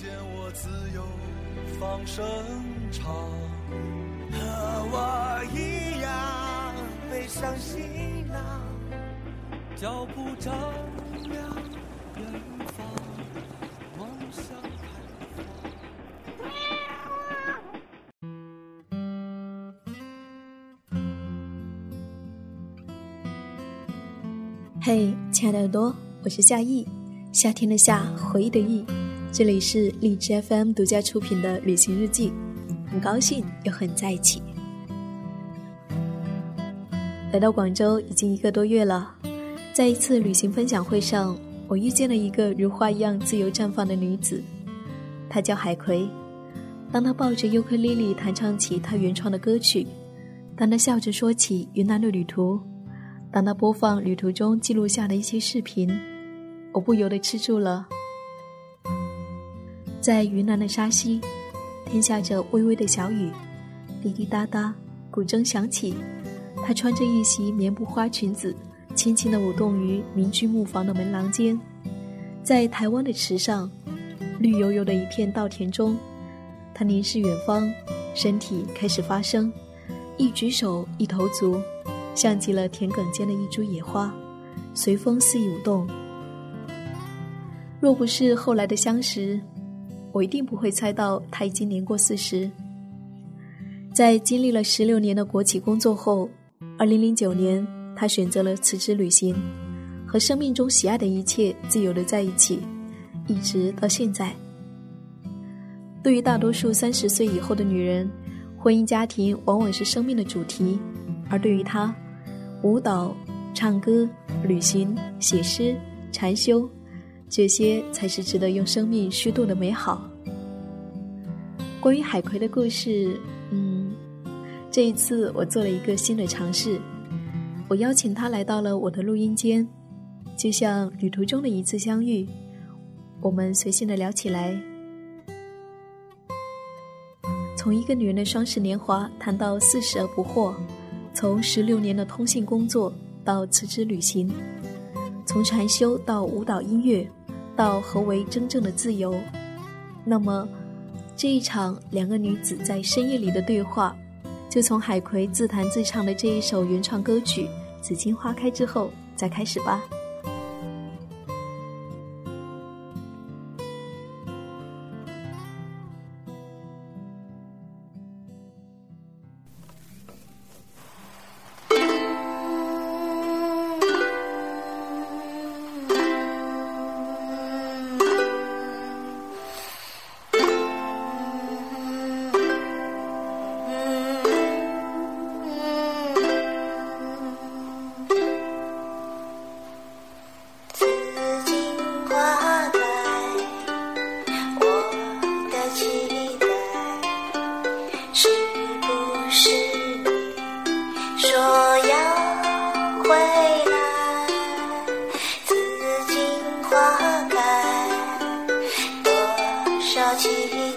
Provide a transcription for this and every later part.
见我自由放声唱，和我一样背上行囊，脚步丈量远方，望向海方。嘿，亲爱的耳朵，我是夏意，夏天的夏，回忆的忆，这里是荔枝 FM 独家出品的旅行日记，很高兴又和你在一起。来到广州已经一个多月了，在一次旅行分享会上，我遇见了一个如花一样自由绽放的女子，她叫海葵。当她抱着尤克里里弹唱起她原创的歌曲，当她笑着说起云南的旅途。当她播放旅途中记录下的一些视频，我不由得吃住了。在云南的沙溪，天下着微微的小雨，滴滴答答，古筝响起。她穿着一袭棉布花裙子，轻轻地舞动于民居木房的门廊间。在台湾的池上，绿油油的一片稻田中，她凝视远方，身体开始发声，一举手，一投足。像极了田埂间的一株野花，随风肆意舞动。若不是后来的相识，我一定不会猜到他已经年过四十。在经历了十六年的国企工作后，二零零九年，他选择了辞职旅行，和生命中喜爱的一切自由的在一起，一直到现在。对于大多数三十岁以后的女人，婚姻家庭往往是生命的主题，而对于他。舞蹈、唱歌、旅行、写诗、禅修，这些才是值得用生命虚度的美好。关于海葵的故事，嗯，这一次我做了一个新的尝试，我邀请他来到了我的录音间，就像旅途中的一次相遇，我们随性的聊起来，从一个女人的双十年华谈到四十而不惑。从十六年的通信工作到辞职旅行，从禅修到舞蹈音乐，到何为真正的自由？那么，这一场两个女子在深夜里的对话，就从海葵自弹自唱的这一首原创歌曲《紫荆花开》之后再开始吧。啦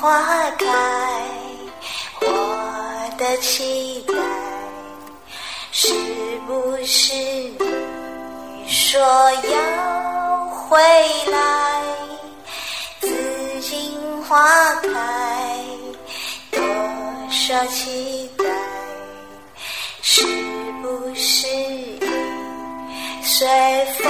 花开，我的期待，是不是你说要回来？紫荆花开，多少期待，是不是已随风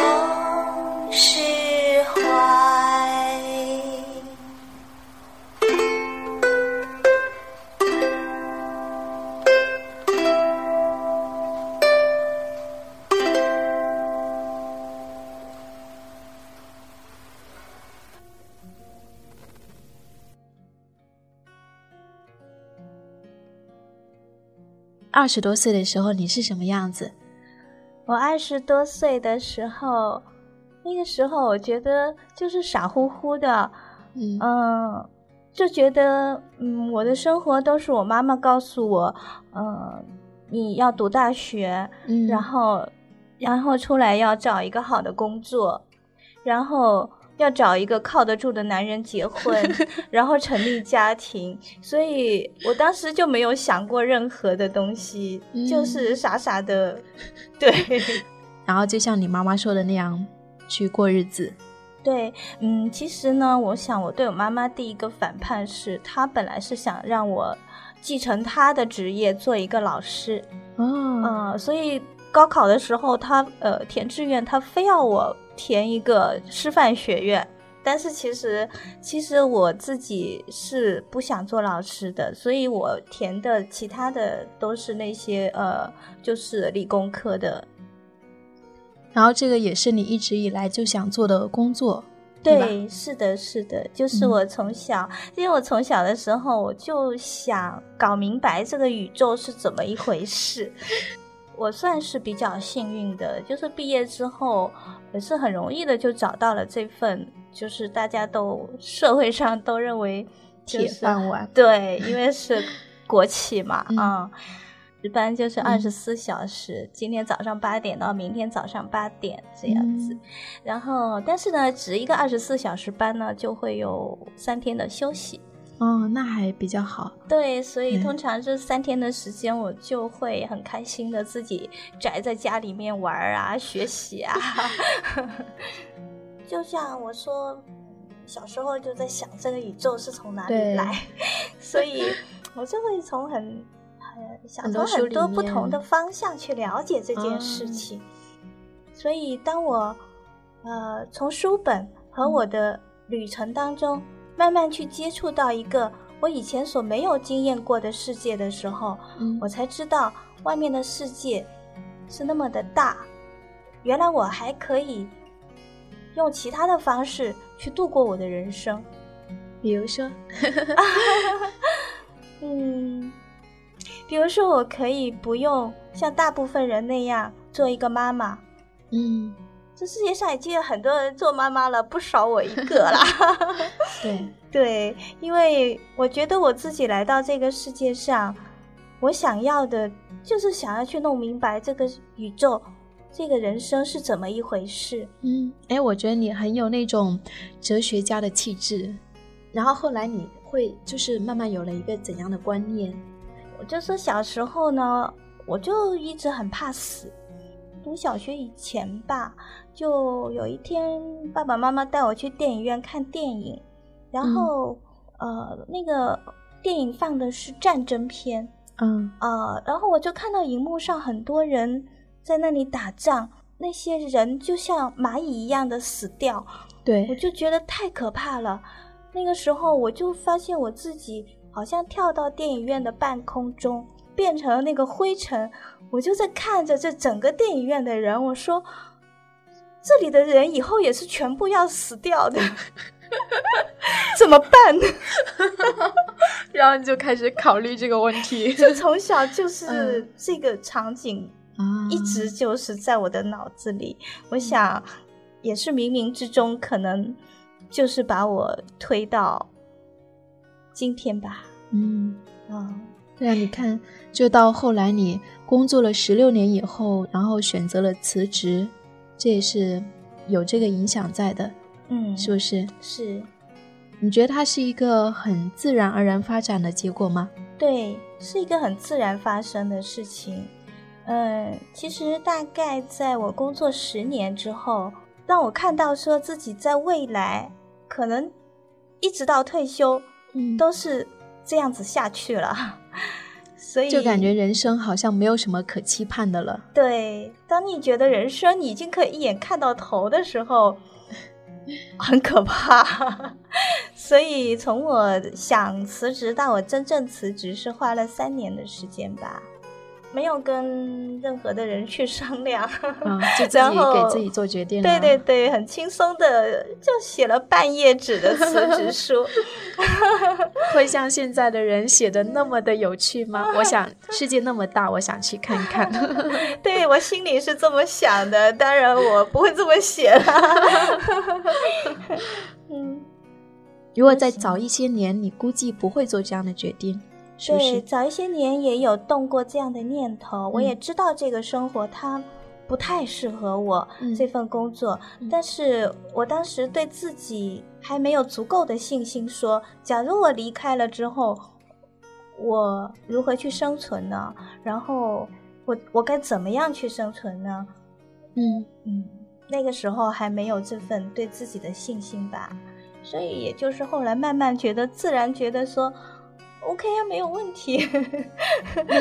二十多岁的时候，你是什么样子？我二十多岁的时候，那个时候我觉得就是傻乎乎的，嗯嗯，就觉得嗯，我的生活都是我妈妈告诉我，嗯，你要读大学，嗯然后然后出来要找一个好的工作，然后要找一个靠得住的男人结婚，然后成立家庭，所以我当时就没有想过任何的东西，就是傻傻的，对。然后就像你妈妈说的那样去过日子。对，嗯，其实呢，我想我对我妈妈第一个反叛是，她本来是想让我继承她的职业，做一个老师，哦，嗯、所以高考的时候，她呃填志愿，她非要我填一个师范学院。但是其实，其实我自己是不想做老师的，所以我填的其他的都是那些呃，就是理工科的然后这个也是你一直以来就想做的工作，对是的，是的，就是嗯我从小，因为我从小的时候我就想搞明白这个宇宙是怎么一回事。我算是比较幸运的，就是毕业之后也是很容易的就找到了这份，就是大家都社会上都认为就铁饭碗。对，因为是国企嘛，嗯啊、值班就是嗯二十四小时，今天早上八点到明天早上八点这样子。嗯然后，但是呢，值一个二十四小时班呢，就会有三天的休息。哦，那还比较好。对，所以嗯通常这三天的时间，我就会很开心的自己宅在家里面玩儿啊、学习啊。就像我说，小时候就在想这个宇宙是从哪里来，所以我就会从很很想从很多不同的方向去了解这件事啊情。所以当我呃从书本和嗯我的旅程当中，慢慢去接触到一个我以前所没有经验过的世界的时候，嗯我才知道外面的世界是那么的大，原来我还可以用其他的方式去度过我的人生。比如说，嗯，比如说，我可以不用像大部分人那样做一个妈妈。嗯，这世界上已经有很多人做妈妈了，不少我一个啦。对，对，因为我觉得我自己来到这个世界上，我想要的就是想要去弄明白这个宇宙、这个人生是怎么一回事。嗯，哎，我觉得你很有那种哲学家的气质。然后后来你会就是慢慢有了一个怎样的观念？我就说小时候呢，我就一直很怕死。读小学以前吧，就有一天爸爸妈妈带我去电影院看电影，然后、呃，那个电影放的是战争片，嗯呃，然后我就看到荧幕上很多人在那里打仗，那些人就像蚂蚁一样的死掉，对我，就觉得太可怕了。那个时候我就发现我自己好像跳到电影院的半空中，变成了那个灰尘，我就在看着这整个电影院的人，我说。这里的人以后也是全部要死掉的，怎么办？然后你就开始考虑这个问题。就从小就是嗯。这个场景啊。一直就是在我的脑子里，我想也是冥冥之中，可能就是把我推到今天吧。嗯。嗯，对啊，你看，就到后来你工作了十六年以后，然后选择了辞职，这也是有这个影响在的，嗯，是不是？是，你觉得它是一个很自然而然发展的结果吗？对，是一个很自然发生的事情。嗯，其实大概在我工作十年之后，让我看到说自己在未来可能一直到退休，嗯都是这样子下去了。所以就感觉人生好像没有什么可期盼的了。对，当你觉得人生你已经可以一眼看到头的时候，很可怕。所以从我想辞职到我真正辞职，是花了三年的时间吧，没有跟任何的人去商量，啊，就自己然后给自己做决定了。对对对，很轻松的就写了半页纸的辞职书。会像现在的人写的那么的有趣吗？我想世界那么大，我想去看看。对我心里是这么想的，当然我不会这么写了。嗯。如果再早一些年，你估计不会做这样的决定，对，是？早一些年也有动过这样的念头，我也嗯知道这个生活它不太适合我、嗯这份工作，嗯但是我当时对自己还没有足够的信心说，假如我离开了之后，我如何去生存呢？然后我我该怎么样去生存呢？嗯嗯，那个时候还没有这份对自己的信心吧，所以也就是后来慢慢觉得，自然觉得说，OK 啊，没有问题，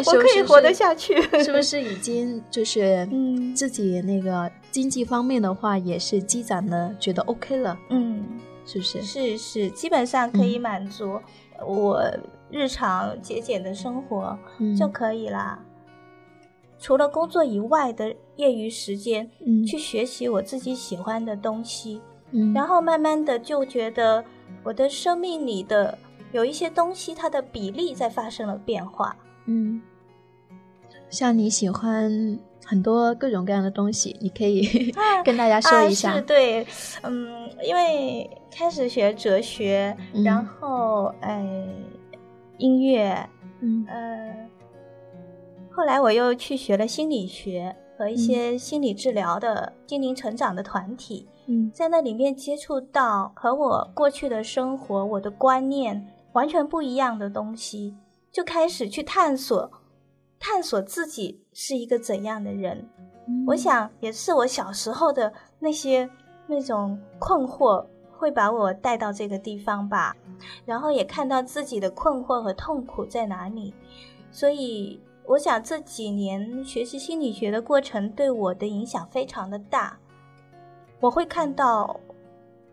我可以活得下去，是不是已经就是 嗯自己那个经济方面的话也是积攒的，觉得 OK 了，嗯，是不是？是是，基本上可以嗯满足我日常节俭的生活嗯就可以啦。除了工作以外的业余时间，嗯去学习我自己喜欢的东西，嗯，然后慢慢的就觉得我的生命里的有一些东西，它的比例在发生了变化。嗯，像你喜欢很多各种各样的东西，你可以 跟大家说一下。啊、是对，嗯，因为开始学哲学，嗯然后哎，音乐，嗯呃，后来我又去学了心理学和一些心理治疗的心灵成长的团体。嗯在那里面接触到和我过去的生活、我的观念完全不一样的东西，就开始去探索，探索自己是一个怎样的人。嗯我想，也是我小时候的那些那种困惑，会把我带到这个地方吧。然后也看到自己的困惑和痛苦在哪里，所以我想这几年学习心理学的过程对我的影响非常的大。我会看到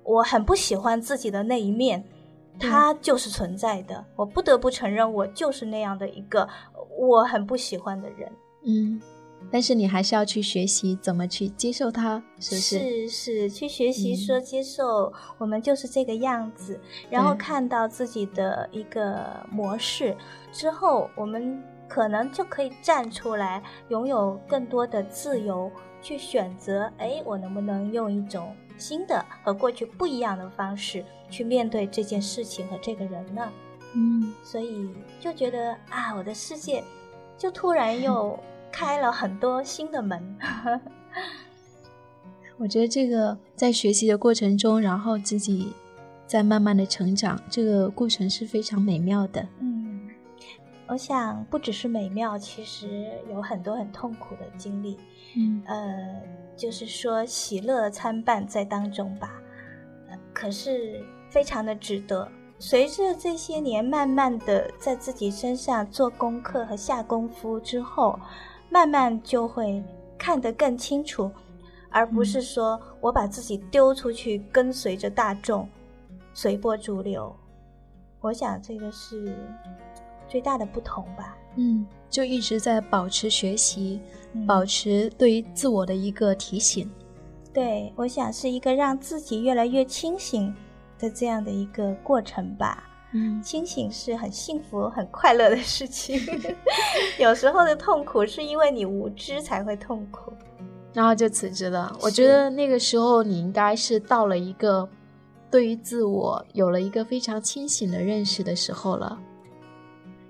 我很不喜欢自己的那一面，对它就是存在的。我不得不承认，我就是那样的一个我很不喜欢的人。嗯，但是你还是要去学习怎么去接受它，是不是？是是，去学习嗯说接受我们就是这个样子，然后看到自己的一个模式之后，我们可能就可以站出来，拥有更多的自由，去选择，哎，我能不能用一种新的和过去不一样的方式去面对这件事情和这个人呢？嗯所以就觉得啊，我的世界就突然又开了很多新的门。我觉得这个在学习的过程中，然后自己在慢慢的成长，这个过程是非常美妙的。嗯，我想不只是美妙，其实有很多很痛苦的经历。嗯呃，就是说喜乐参半在当中吧，呃可是非常的值得。随着这些年慢慢的在自己身上做功课和下功夫之后，慢慢就会看得更清楚，而不是说我把自己丢出去，跟随着大众，随波逐流。我想这个是最大的不同吧。嗯，就一直在保持学习，嗯保持对于自我的一个提醒。对，我想是一个让自己越来越清醒的这样的一个过程吧。嗯清醒是很幸福、很快乐的事情。有时候的痛苦是因为你无知才会痛苦。然后就辞职了。我觉得那个时候你应该是到了一个对于自我有了一个非常清醒的认识的时候了。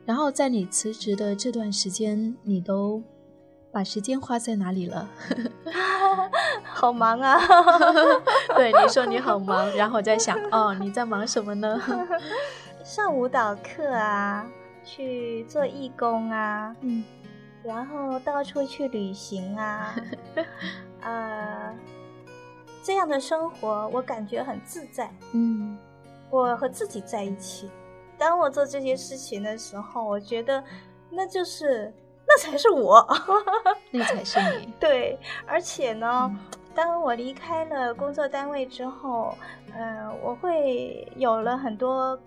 然后在你辞职的这段时间，你都把时间花在哪里了？好忙啊。对，你说你好忙，然后我在想，哦，你在忙什么呢？上舞蹈课啊，去做义工啊，嗯，然后到处去旅行啊，呃，这样的生活我感觉很自在。嗯，我和自己在一起。当我做这些事情的时候，我觉得那就是那才是我，那才是你。对，而且呢，当我离开了工作单位之后，呃，我会有了很多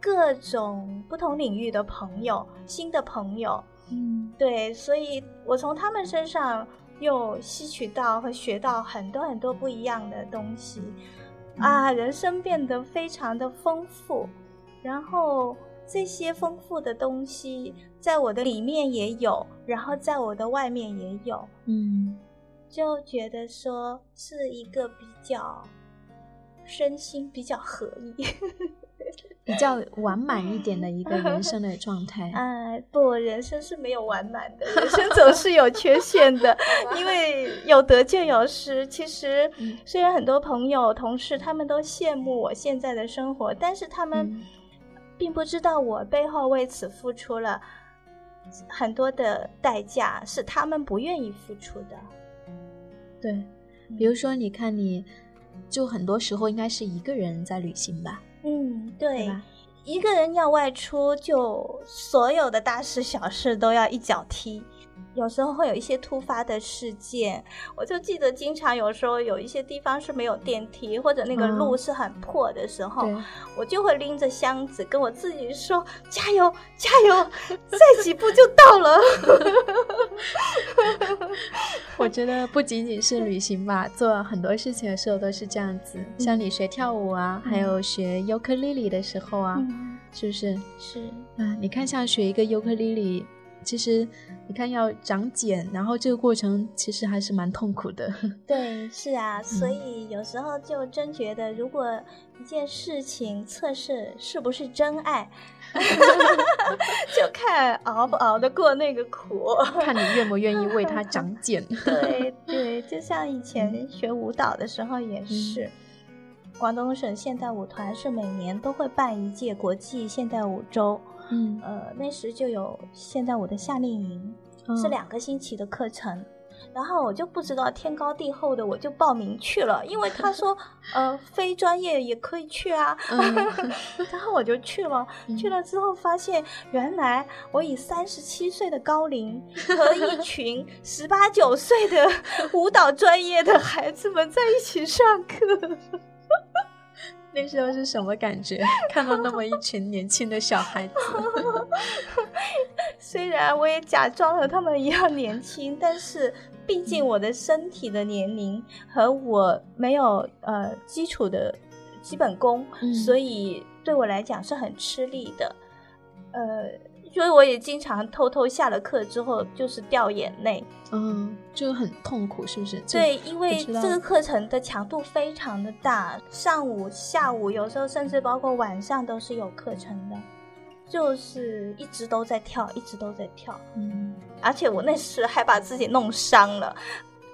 各种不同领域的朋友，新的朋友。嗯，对，所以我从他们身上又吸取到和学到很多很多不一样的东西，啊，人生变得非常的丰富。然后这些丰富的东西，在我的里面也有，然后在我的外面也有，嗯，就觉得说是一个比较身心比较合一。比较完满一点的一个人生的状态。啊，不，人生是没有完满的，人生总是有缺陷的，因为有得就有失。其实，虽然很多朋友、同事他们都羡慕我现在的生活，但是他们并不知道我背后为此付出了很多的代价，是他们不愿意付出的。对，比如说，你看，你就很多时候应该是一个人在旅行吧。嗯，对，一个人要外出，就所有的大事小事都要一脚踢。有时候会有一些突发的事件，我就记得经常有时候有一些地方是没有电梯，或者那个路是很破的时候，我就会拎着箱子跟我自己说：“加油，加油，再几步就到了。”我觉得不仅仅是旅行吧，做很多事情的时候都是这样子。像你学跳舞啊，还有学尤克里里的时候啊，是不是？是啊，你看像学一个尤克里里。其实，你看要长茧，然后这个过程其实还是蛮痛苦的。对，是啊，所以有时候就真觉得，如果一件事情测试是不是真爱，就看熬不熬得过那个苦，看你愿不愿意为它长 茧。对对，就像以前学舞蹈的时候也是，广东省现代舞团是每年都会办一届国际现代舞周。嗯，呃，那时就有现在我的夏令营，是两个星期的课程，然后我就不知道天高地厚的，我就报名去了，因为他说，呃，非专业也可以去啊，然后我就去了，去了之后发现，原来我以三十七岁的高龄和一群 十八九岁的舞蹈专业的孩子们在一起上课。那时候是什么感觉？看到那么一群年轻的小孩子，虽然我也假装和他们一样年轻，但是毕竟我的身体的年龄和我没有呃基础的基本功，所以对我来讲是很吃力的，呃。所以我也经常偷偷下了课之后就是掉眼泪，嗯，就很痛苦，是不是？对，因为这个课程的强度非常的大，上午、下午，有时候甚至包括晚上都是有课程的，就是一直都在跳，一直都在跳，嗯，而且我那时还把自己弄伤了，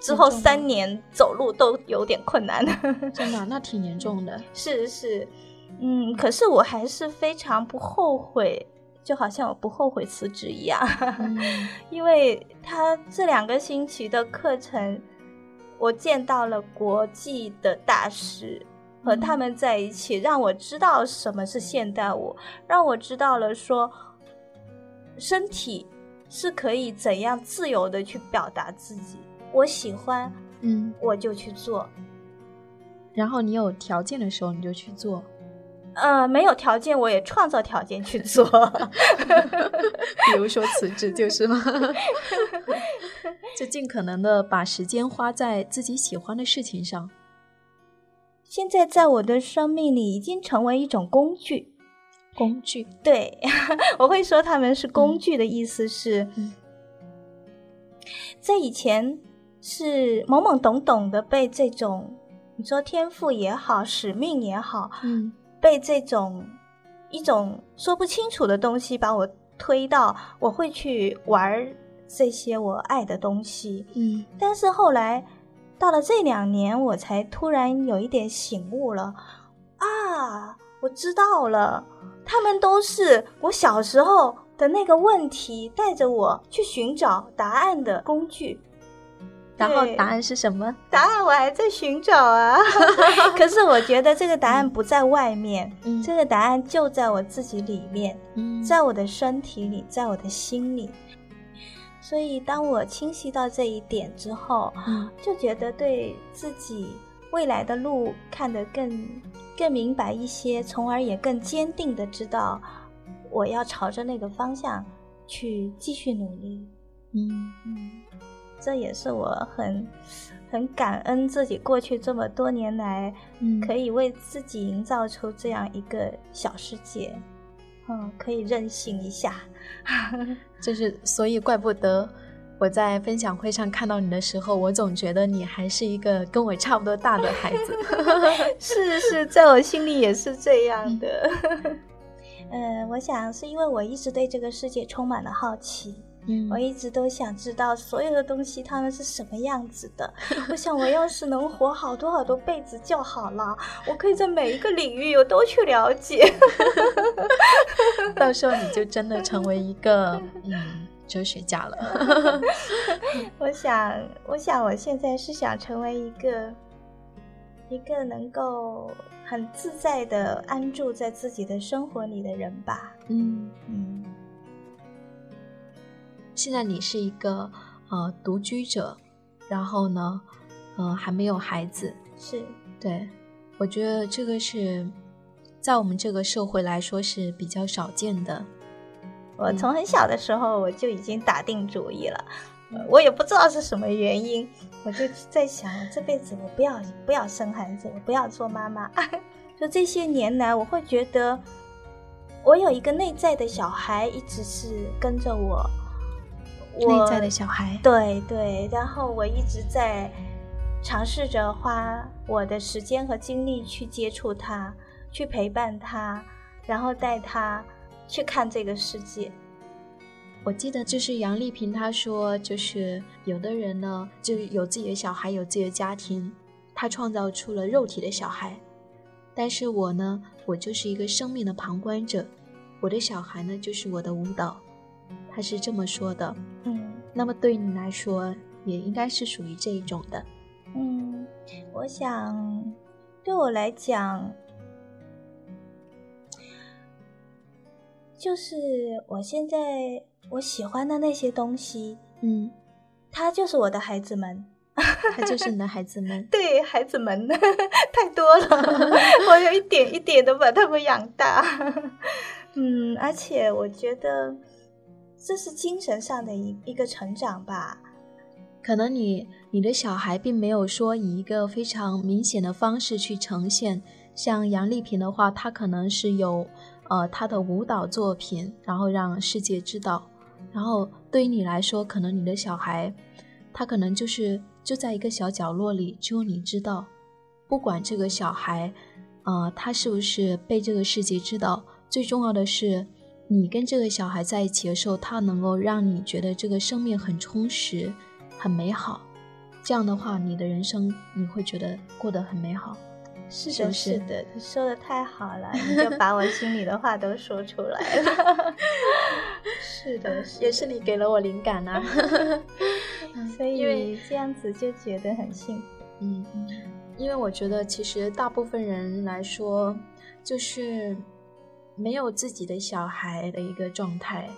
之后三年走路都有点困难，真的，那挺严重的。是是，嗯，可是我还是非常不后悔。就好像我不后悔辞职一样，因为他这两个星期的课程，我见到了国际的大师，和他们在一起，让我知道什么是现代舞，让我知道了说，身体是可以怎样自由的去表达自己。我喜欢，嗯，我就去做。然后你有条件的时候，你就去做。呃，没有条件，我也创造条件去做，比如说辞职，就是吗？就尽可能的把时间花在自己喜欢的事情上。现在在我的生命里，已经成为一种工具。工具，对，我会说他们是工具的意思是，在以前是懵懵懂懂的被这种你说天赋也好，使命也好，嗯。被这种一种说不清楚的东西把我推到，我会去玩这些我爱的东西。嗯，但是后来，到了这两年，我才突然有一点醒悟了啊！我知道了，他们都是我小时候的那个问题带着我去寻找答案的工具。然后答案是什么？答案我还在寻找啊！可是我觉得这个答案不在外面，嗯这个答案就在我自己里面，嗯在我的身体里，在我的心里。所以，当我清晰到这一点之后，嗯就觉得对自己未来的路看得更更明白一些，从而也更坚定的知道我要朝着那个方向去继续努力。嗯嗯，这也是我很很感恩自己过去这么多年来，嗯可以为自己营造出这样一个小世界，嗯，可以任性一下。就是，所以怪不得我在分享会上看到你的时候，我总觉得你还是一个跟我差不多大的孩子。是是，在我心里也是这样的。嗯，我想是因为我一直对这个世界充满了好奇，嗯我一直都想知道所有的东西它们是什么样子的。我想，我要是能活好多好多辈子就好了，我可以在每一个领域我都去了解。到时候你就真的成为一个嗯哲学家了。我想，我想，我现在是想成为一个一个能够很自在的安住在自己的生活里的人吧。嗯，嗯，现在你是一个呃独居者，然后呢，呃还没有孩子，是，对我觉得这个是在我们这个社会来说是比较少见的。我从很小的时候我就已经打定主意了，呃我也不知道是什么原因，我就在想，这辈子我不要不要生孩子，我不要做妈妈。就这些年来，我会觉得我有一个内在的小孩，一直是跟着我。我内在的小孩，对对，然后我一直在尝试着花我的时间和精力去接触他，去陪伴他，然后带他去看这个世界。我记得就是杨丽萍她说，就是有的人呢，就是有自己的小孩，有自己的家庭，他创造出了肉体的小孩，但是我呢，我就是一个生命的旁观者，我的小孩呢就是我的舞蹈，他是这么说的。嗯那么对你来说，也应该是属于这一种的。嗯，我想对我来讲，就是我现在我喜欢的那些东西，嗯，他就是我的孩子们。他就是你的孩子们。对孩子们太多了，我有一点一点的把他们养大。嗯，而且我觉得这是精神上的一一个成长吧。可能你你的小孩并没有说以一个非常明显的方式去呈现，像杨丽萍的话，她可能是有呃她的舞蹈作品，然后让世界知道。然后对于你来说，可能你的小孩，他可能就是就在一个小角落里，只有你知道。不管这个小孩，呃，他是不是被这个世界知道，最重要的是你跟这个小孩在一起的时候，他能够让你觉得这个生命很充实。很美好，这样的话，你的人生你会觉得过得很美好。是的，是不是是的，你说的太好了，你就把我心里的话都说出来了。是的，也是你给了我灵感呐、所以这样子就觉得很幸福。嗯，因为我觉得其实大部分人来说，就是没有自己的小孩的一个状态，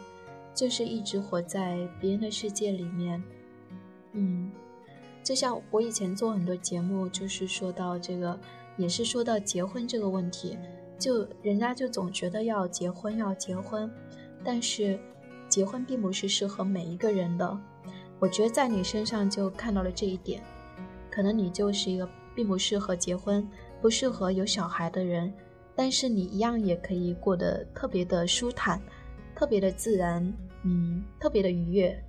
就是一直活在别人的世界里面。嗯，就像我以前做很多节目，就是说到这个，也是说到结婚这个问题，就人家就总觉得要结婚要结婚，但是结婚并不是适合每一个人的。我觉得在你身上就看到了这一点，可能你就是一个并不适合结婚、不适合有小孩的人，但是你一样也可以过得特别的舒坦，特别的自然，嗯，特别的愉悦，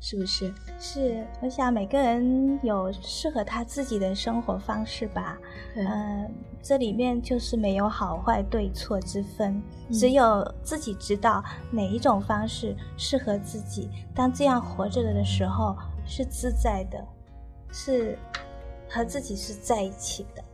是不是？是，我想每个人有适合他自己的生活方式吧。对嗯，这里面就是没有好坏对错之分，嗯只有自己知道哪一种方式适合自己。当这样活着的时候，是自在的，是和自己是在一起的。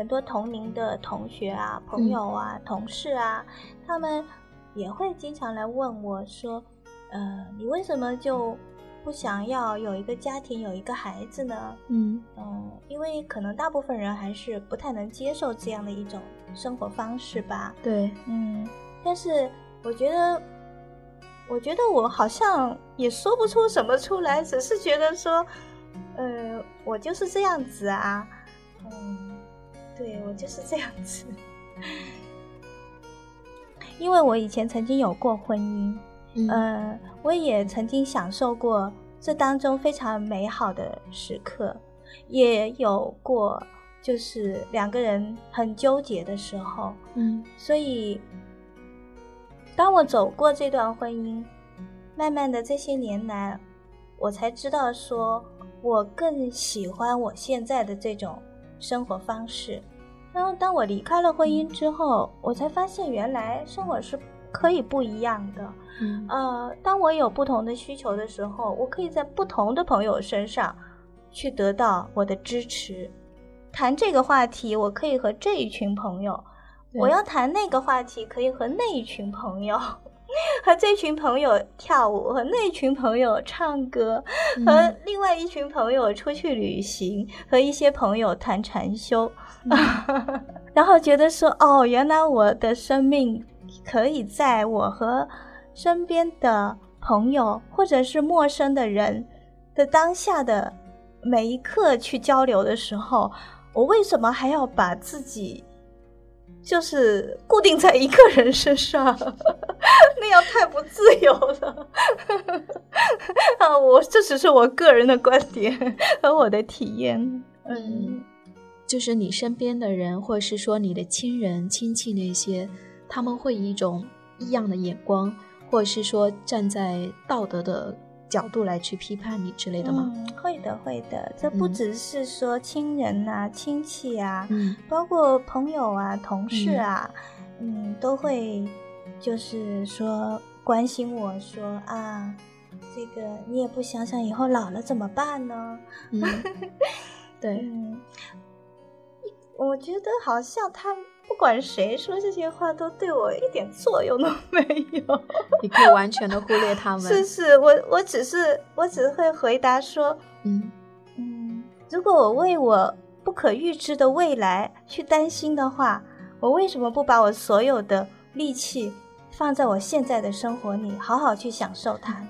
很多同龄的同学啊、朋友啊、同事啊，他们也会经常来问我说：“呃，你为什么就不想要有一个家庭、有一个孩子呢？”嗯嗯，因为可能大部分人还是不太能接受这样的一种生活方式吧。对，嗯，但是我觉得，我觉得我好像也说不出什么出来，只是觉得说，呃，我就是这样子啊，嗯。对我就是这样子，因为我以前曾经有过婚姻，嗯，我也曾经享受过这当中非常美好的时刻，也有过就是两个人很纠结的时候，嗯，所以当我走过这段婚姻，慢慢的这些年来，我才知道说我更喜欢我现在的这种生活方式。然后，当我离开了婚姻之后，我才发现原来生活是可以不一样的。嗯，呃，当我有不同的需求的时候，我可以在不同的朋友身上去得到我的支持。谈这个话题，我可以和这一群朋友；我要谈那个话题，可以和那一群朋友。和这群朋友跳舞，和那群朋友唱歌，和另外一群朋友出去旅行，和一些朋友谈禅修，然后觉得说，哦，原来我的生命可以在我和身边的朋友或者是陌生的人的当下的每一刻去交流的时候，我为什么还要把自己？就是固定在一个人身上，那样太不自由了。啊，我这只是我个人的观点和我的体验。嗯，就是你身边的人，或者是说你的亲人、亲戚那些，他们会以一种异样的眼光，或者是说站在道德的。角度来去批判你之类的吗？嗯，会的，会的。这不只是说亲人呐、亲戚啊，嗯，包括朋友啊、同事啊，嗯，都会就是说关心我说啊，这个你也不想想以后老了怎么办呢？嗯，对，嗯，我觉得好像他。不管谁说这些话，都对我一点作用都没有。你可以完全的忽略他们。是是，我我只是我只会回答说，嗯嗯，如果我为我不可预知的未来去担心的话，我为什么不把我所有的力气放在我现在的生活里，好好去享受它？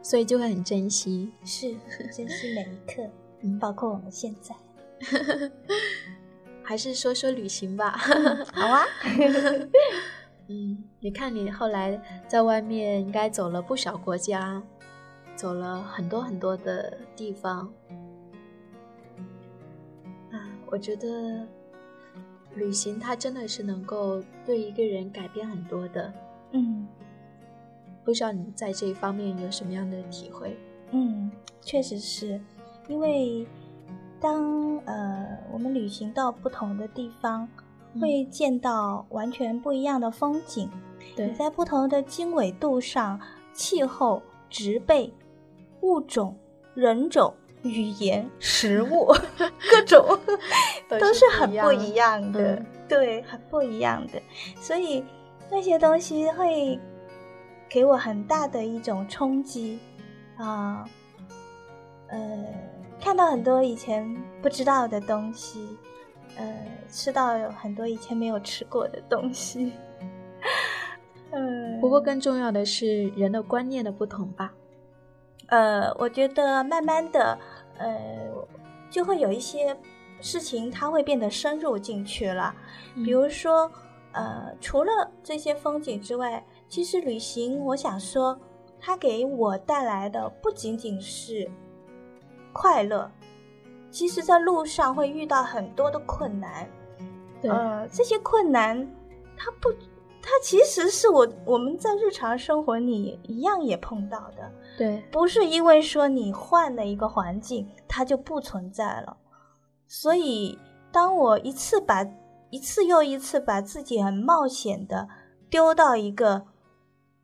所以就会很珍惜，是珍惜每一刻，包括我们现在。还是说说旅行吧，好啊。嗯，你看你后来在外面应该走了不少国家，走了很多很多的地方。啊，我觉得旅行它真的是能够对一个人改变很多的。嗯，不知道你在这一方面有什么样的体会？嗯，确实是因为。当呃我们旅行到不同的地方，会见到完全不一样的风景。对，在不同的经纬度上，气候、植被、物种、人种、语言、食物，各种都是 很不一样的。对，很不一样的。所以那些东西会给我很大的一种冲击啊，呃。看到很多以前不知道的东西，呃，吃到有很多以前没有吃过的东西，嗯。不过更重要的是人的观念的不同吧。呃，我觉得慢慢的，呃，就会有一些事情它会变得深入进去了。比如说，呃，除了这些风景之外，其实旅行，我想说，它给我带来的不仅仅是。快乐，其实，在路上会遇到很多的困难，呃，这些困难，它不，它其实是我我们在日常生活里一样也碰到的，对，不是因为说你换了一个环境，它就不存在了。所以，当我一次把一次又一次把自己很冒险的丢到一个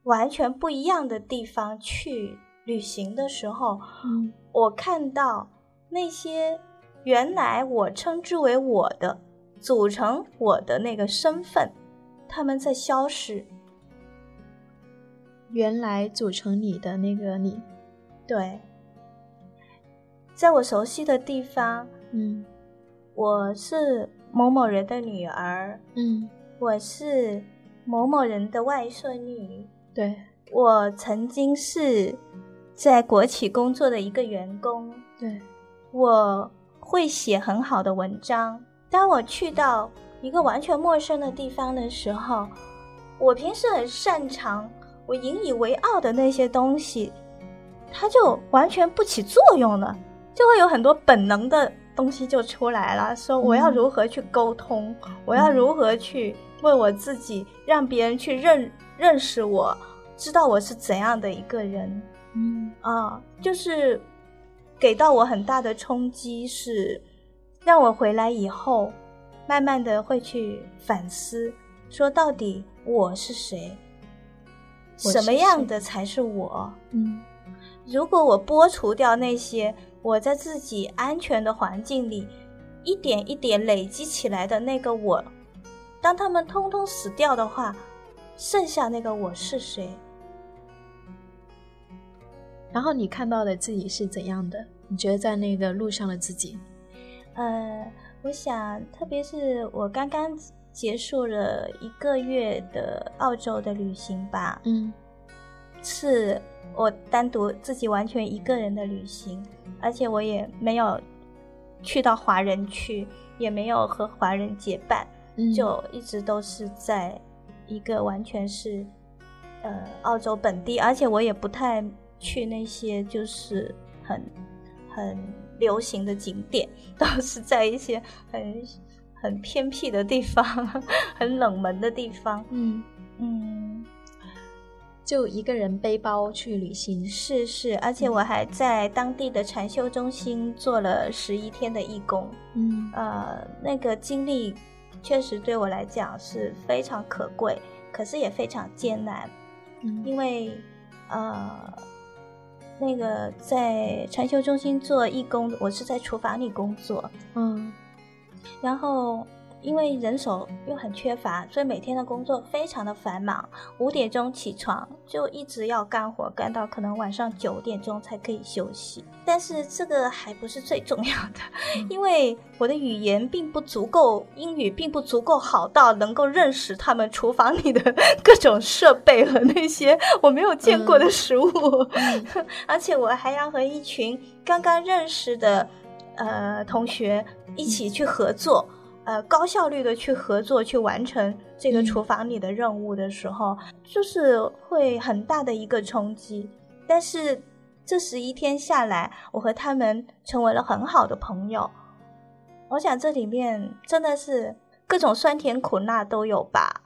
完全不一样的地方去旅行的时候，嗯。我看到那些原来我称之为我的，组成我的那个身份，他们在消失。原来组成你的那个你，对，在我熟悉的地方，嗯。我是某某人的女儿，嗯，我是某某人的外孙女，对。我曾经是在国企工作的一个员工，对，我会写很好的文章。当我去到一个完全陌生的地方的时候，我平时很擅长、我引以为傲的那些东西，它就完全不起作用了，就会有很多本能的东西就出来了，说我要嗯如何去沟通，我要如何去为我自己让别人去认认识我，知道我是怎样的一个人。嗯啊，就是给到我很大的冲击，是让我回来以后，慢慢的会去反思，说到底我是谁，什么样的才是我？嗯如果我剥除掉那些我在自己安全的环境里一点一点累积起来的那个我，当他们通通死掉的话，剩下那个我是谁？然后你看到的自己是怎样的？你觉得在那个路上的自己，呃，我想，特别是我刚刚结束了一个月的澳洲的旅行吧，嗯。是我单独自己完全一个人的旅行，而且我也没有去到华人区，也没有和华人结伴，嗯。就一直都是在一个完全是呃澳洲本地，而且我也不太去那些就是很很流行的景点，都是在一些很很偏僻的地方，很冷门的地方。嗯，嗯，就一个人背包去旅行，是是，而且我还在当地的禅修中心做了十一天的义工。嗯。呃，那个经历确实对我来讲是非常可贵，可是也非常艰难，嗯。因为呃，那个在禅修中心做义工，我是在厨房里工作，嗯。然后因为人手又很缺乏，所以每天的工作非常的繁忙。五点钟起床，就一直要干活，干到可能晚上九点钟才可以休息。但是这个还不是最重要的，因为我的语言并不足够，英语并不足够好到能够认识他们厨房里的各种设备和那些我没有见过的食物，而且我还要和一群刚刚认识的呃同学一起去合作。呃，高效率的去合作，去完成这个嗯厨房里的任务的时候，就是会很大的一个冲击。但是这十一天下来，我和他们成为了很好的朋友。我想这里面真的是各种酸甜苦辣都有吧。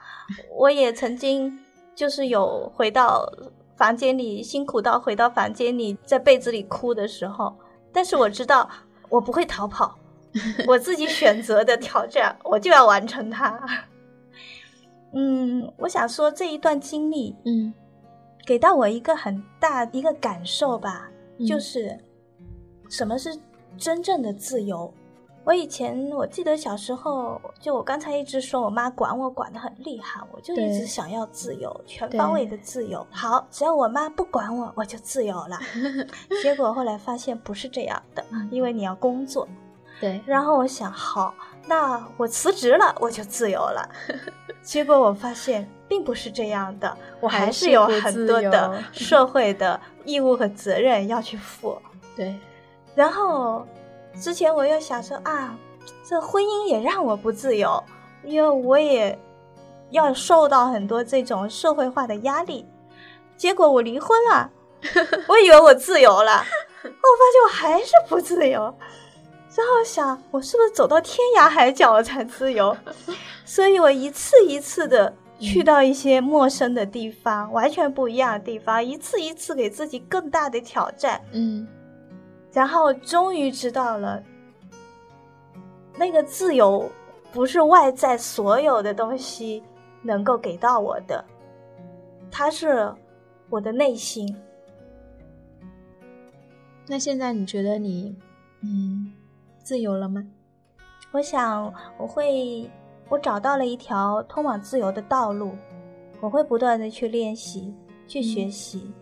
我也曾经就是有回到房间里，辛苦到回到房间里，在被子里哭的时候，但是我知道我不会逃跑。我自己选择的挑战，我就要完成它。嗯，我想说这一段经历嗯给到我一个很大一个感受吧，嗯就是什么是真正的自由。我以前我记得小时候，就我刚才一直说我妈管我管得很厉害，我就一直想要自由，全方位的自由。好，只要我妈不管我，我就自由了。结果后来发现不是这样的，因为你要工作。对，然后我想，好，那我辞职了，我就自由了。结果我发现并不是这样的，我还是有很多的 社会的义务和责任要去负。对，然后之前我又想说啊，这婚姻也让我不自由，因为我也要受到很多这种社会化的压力。结果我离婚了，我以为我自由了，我发现我还是不自由。然后想，我是不是走到天涯海角了才自由？所以我一次一次的去到一些陌生的地方，完全不一样的地方，一次一次给自己更大的挑战。嗯然后终于知道了，那个自由不是外在所有的东西能够给到我的，它是我的内心。那现在你觉得你嗯，自由了吗？我想我会，我找到了一条通往自由的道路，我会不断的去练习，去学习。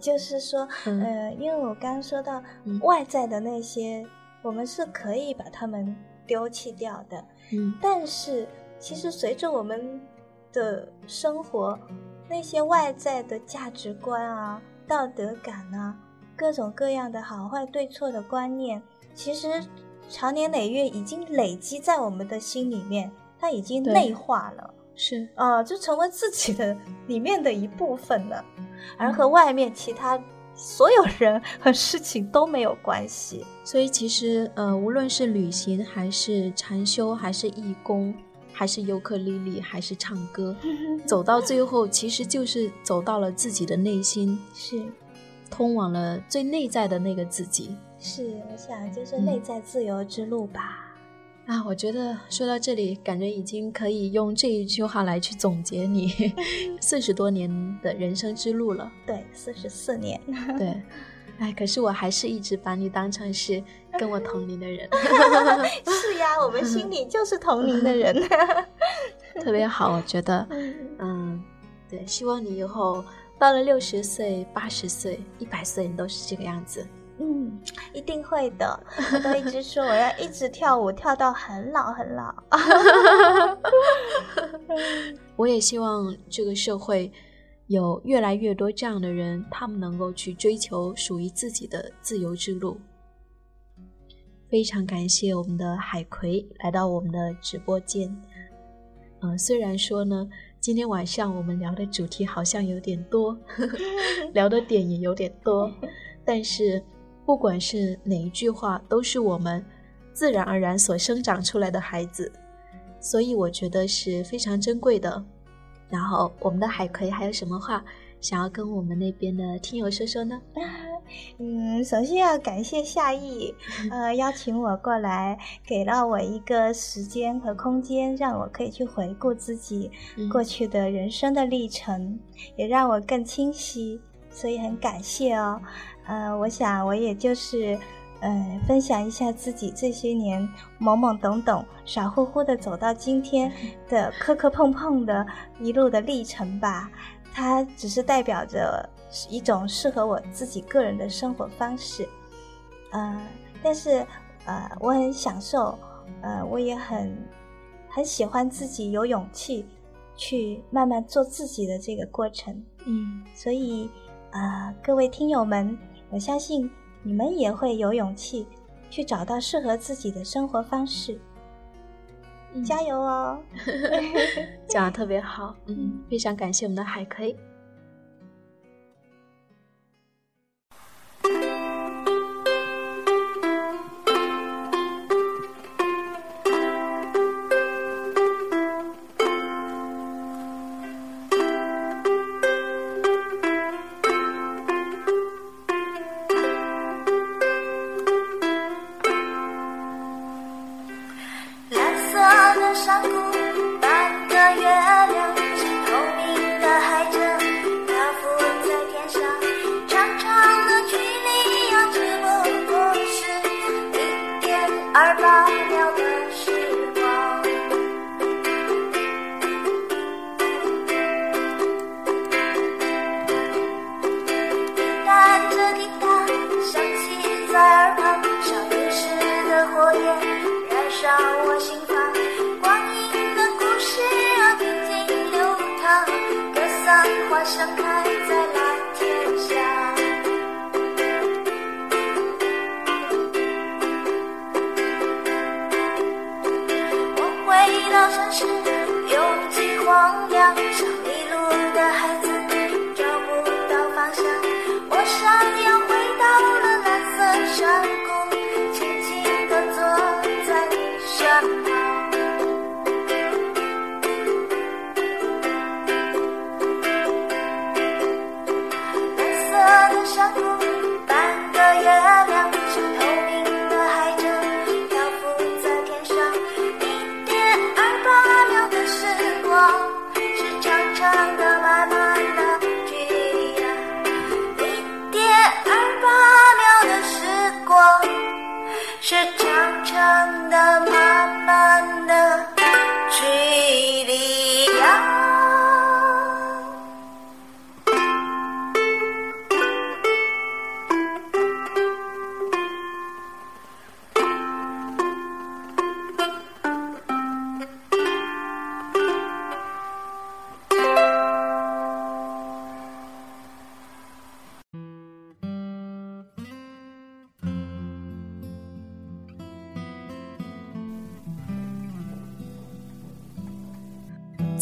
就是说，嗯呃，因为我刚刚说到嗯外在的那些，我们是可以把它们丢弃掉的，嗯但是其实随着我们的生活，那些外在的价值观啊、道德感啊，各种各样的好坏对错的观念，其实长年累月已经累积在我们的心里面，它已经内化了。是，啊、就成为自己的里面的一部分了，而嗯和外面其他所有人和事情都没有关系。所以其实呃，无论是旅行，还是禅修，还是义工，还是尤克里里，还是唱歌，走到最后，其实就是走到了自己的内心，是通往了最内在的那个自己。是，我想就是嗯内在自由之路吧。啊，我觉得说到这里，感觉已经可以用这一句话来去总结你 四十多年的人生之路了。对，四十四年。对，哎，可是我还是一直把你当成是跟我同龄的人，是呀，我们心里就是同龄的人。特别好，我觉得，嗯，对，希望你以后到了六十岁、八十岁、一百岁，你都是这个样子。嗯，一定会的。我都一直说我要一直跳舞，跳到很老很老。我也希望这个社会有越来越多这样的人，他们能够去追求属于自己的自由之路。非常感谢我们的海葵来到我们的直播间。嗯、虽然说呢，今天晚上我们聊的主题好像有点多，聊的点也有点多，但是不管是哪一句话，都是我们自然而然所生长出来的孩子，所以我觉得是非常珍贵的。然后，我们的海葵还有什么话想要跟我们那边的听友说说呢？嗯，首先要感谢夏意，呃，邀请我过来，给了我一个时间和空间，让我可以去回顾自己嗯过去的人生的历程，也让我更清晰，所以很感谢哦。呃，我想我也就是。呃，分享一下自己这些年懵懵懂懂、傻乎乎的走到今天的磕磕碰碰的一路的历程吧。它只是代表着一种适合我自己个人的生活方式，呃，但是呃，我很享受，呃，我也很很喜欢自己有勇气去慢慢做自己的这个过程，嗯所以呃，各位听友们，我相信你们也会有勇气去找到适合自己的生活方式，嗯加油哦！讲的特别好，嗯，非常感谢我们的海葵。山谷，半个月。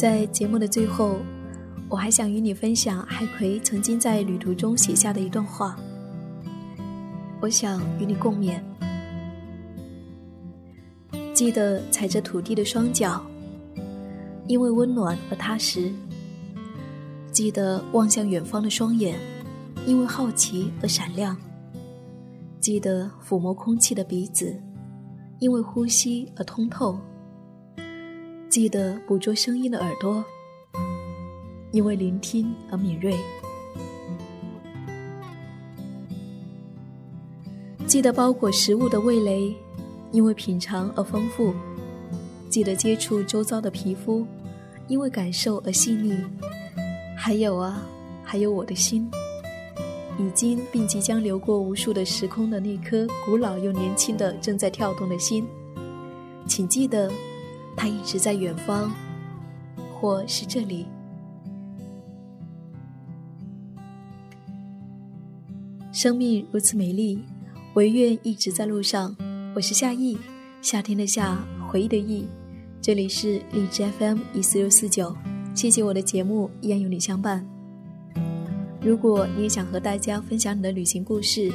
在节目的最后，我还想与你分享海葵曾经在旅途中写下的一段话。我想与你共勉。记得踩着土地的双脚，因为温暖而踏实；记得望向远方的双眼，因为好奇而闪亮；记得抚摸空气的鼻子，因为呼吸而通透。记得捕捉声音的耳朵，因为聆听而敏锐；记得包裹食物的味蕾，因为品尝而丰富；记得接触周遭的皮肤，因为感受而细腻。还有啊，还有我的心，已经并即将流过无数的时空的那颗古老又年轻的正在跳动的心，请记得。他一直在远方，或是这里。生命如此美丽，唯愿一直在路上。我是夏意，夏天的夏，回忆的忆。这里是荔枝 FM 一四六四九。谢谢我的节目依然有你相伴。如果你也想和大家分享你的旅行故事，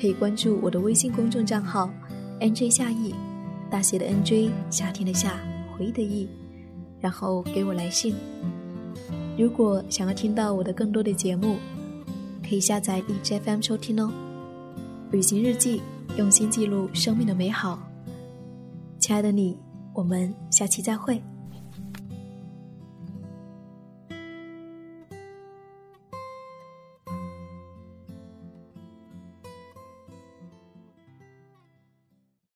可以关注我的微信公众账号 “nj 夏意”，大写的 “nj”，夏天的夏。回忆的意，然后给我来信。如果想要听到我的更多的节目，可以下载 DJFM 收听哦。旅行日记，用心记录生命的美好。亲爱的你，我们下期再会。